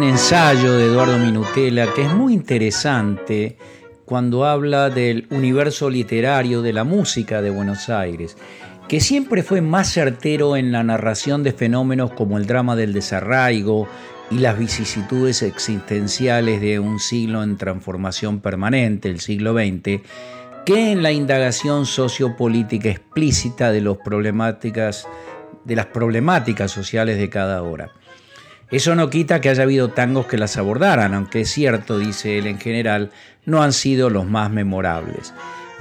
ensayo de Eduardo Minutela que es muy interesante cuando habla del universo literario de la música de Buenos Aires, que siempre fue más certero en la narración de fenómenos como el drama del desarraigo y las vicisitudes existenciales de un siglo en transformación permanente, el siglo XX, que en la indagación sociopolítica explícita de, los problemáticas, de las problemáticas sociales de cada hora. Eso no quita que haya habido tangos que las abordaran, aunque es cierto, dice él en general, no han sido los más memorables.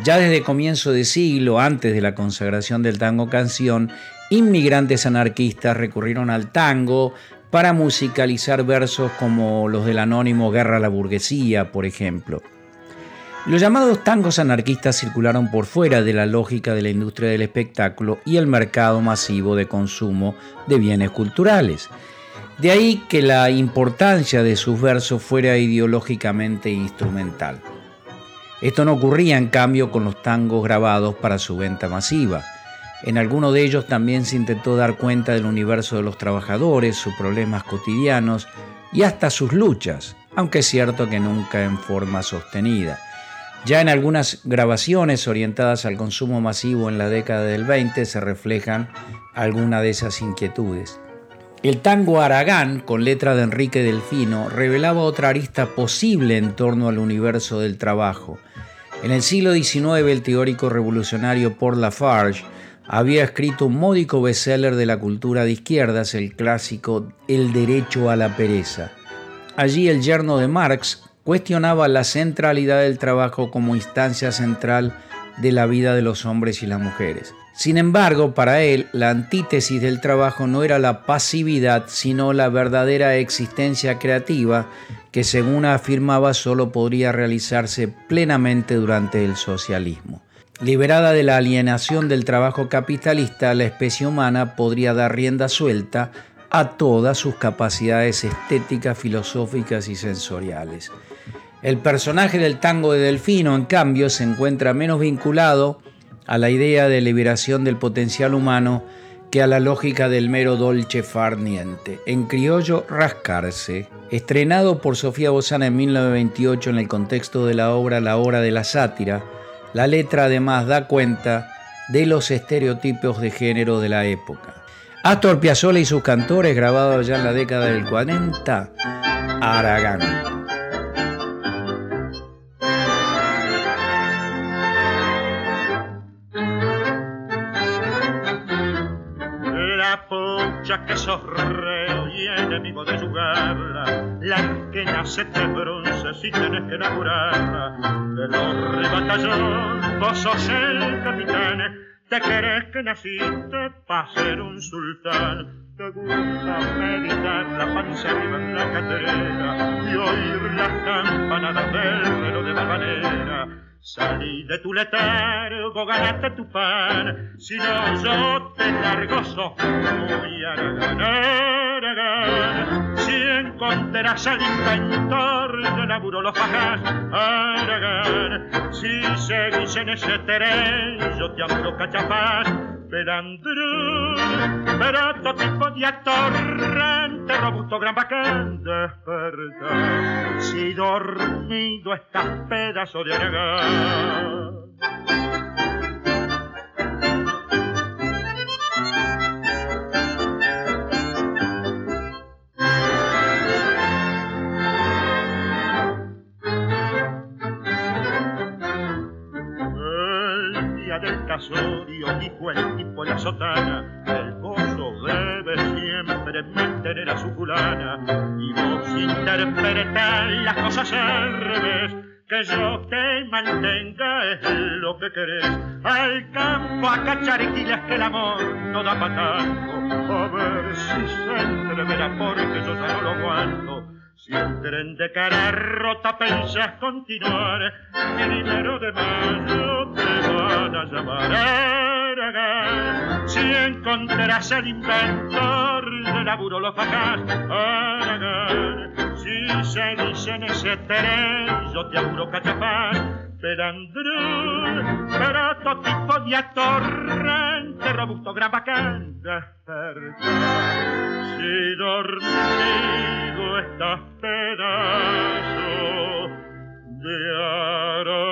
Ya desde comienzo de siglo, antes de la consagración del tango canción, inmigrantes anarquistas recurrieron al tango para musicalizar versos como los del anónimo Guerra a la Burguesía, por ejemplo. Los llamados tangos anarquistas circularon por fuera de la lógica de la industria del espectáculo y el mercado masivo de consumo de bienes culturales. De ahí que la importancia de sus versos fuera ideológicamente instrumental. Esto no ocurría en cambio con los tangos grabados para su venta masiva. En alguno de ellos también se intentó dar cuenta del universo de los trabajadores, sus problemas cotidianos y hasta sus luchas, aunque es cierto que nunca en forma sostenida. Ya en algunas grabaciones orientadas al consumo masivo en la década del 20 se reflejan algunas de esas inquietudes. El tango Aragán, con letra de Enrique Delfino, revelaba otra arista posible en torno al universo del trabajo. En el siglo XIX, el teórico revolucionario Paul Lafarge había escrito un módico bestseller de la cultura de izquierdas, el clásico El derecho a la pereza. Allí el yerno de Marx cuestionaba la centralidad del trabajo como instancia central de la vida de los hombres y las mujeres. Sin embargo, para él, la antítesis del trabajo no era la pasividad, sino la verdadera existencia creativa que, según afirmaba, solo podría realizarse plenamente durante el socialismo. Liberada de la alienación del trabajo capitalista, la especie humana podría dar rienda suelta a todas sus capacidades estéticas, filosóficas y sensoriales. El personaje del tango de Delfino, en cambio, se encuentra menos vinculado a la idea de liberación del potencial humano que a la lógica del mero dolce far niente. En criollo, rascarse. Estrenado por Sofía Bozana en 1928 en el contexto de la obra La hora de la sátira, la letra además da cuenta de los estereotipos de género de la época. Astor Piazzolla y sus cantores, grabados ya en la década del 40, Aragán. Que sos reo y enemigo de jugarla, la que nace de bronce si tienes que enamorarla. De los rebatallón, vos sos el capitán, te crees que naciste para ser un sultán. Te gusta meditar la panza arriba en la catedral y oír las campanadas del reloj de manera Salí de tu letargo, ganaste tu pan, si no yo te largo, sos muy aragán. Si encontrarás al inventor de laburo los bajas, aragán. Si seguís en ese tren, yo te abro cachapaz, Perandrú, pero todo tipo de atorrante, robusto, gran bacán, despertar. Si dormido estás pedazo de aragán. del casorio, dijo el tipo la sotana, el pozo debe siempre mantener a su fulana, y vos interpretar las cosas al revés, que yo te mantenga es lo que querés, al campo a cachar que el amor no da patango, a ver si se entreverá porque yo ya no lo aguanto, si el tren de cara rota pensás continuar, primero de mayo te van a llamar Aragán. Si encontrarás al inventor de la burolofaca, Aragán. Si se dice en ese tren, yo te apuro cachafán. Per André, per tipo di attorrente, robusto gran bacanda. Si dormido estás pedazo de Aragán.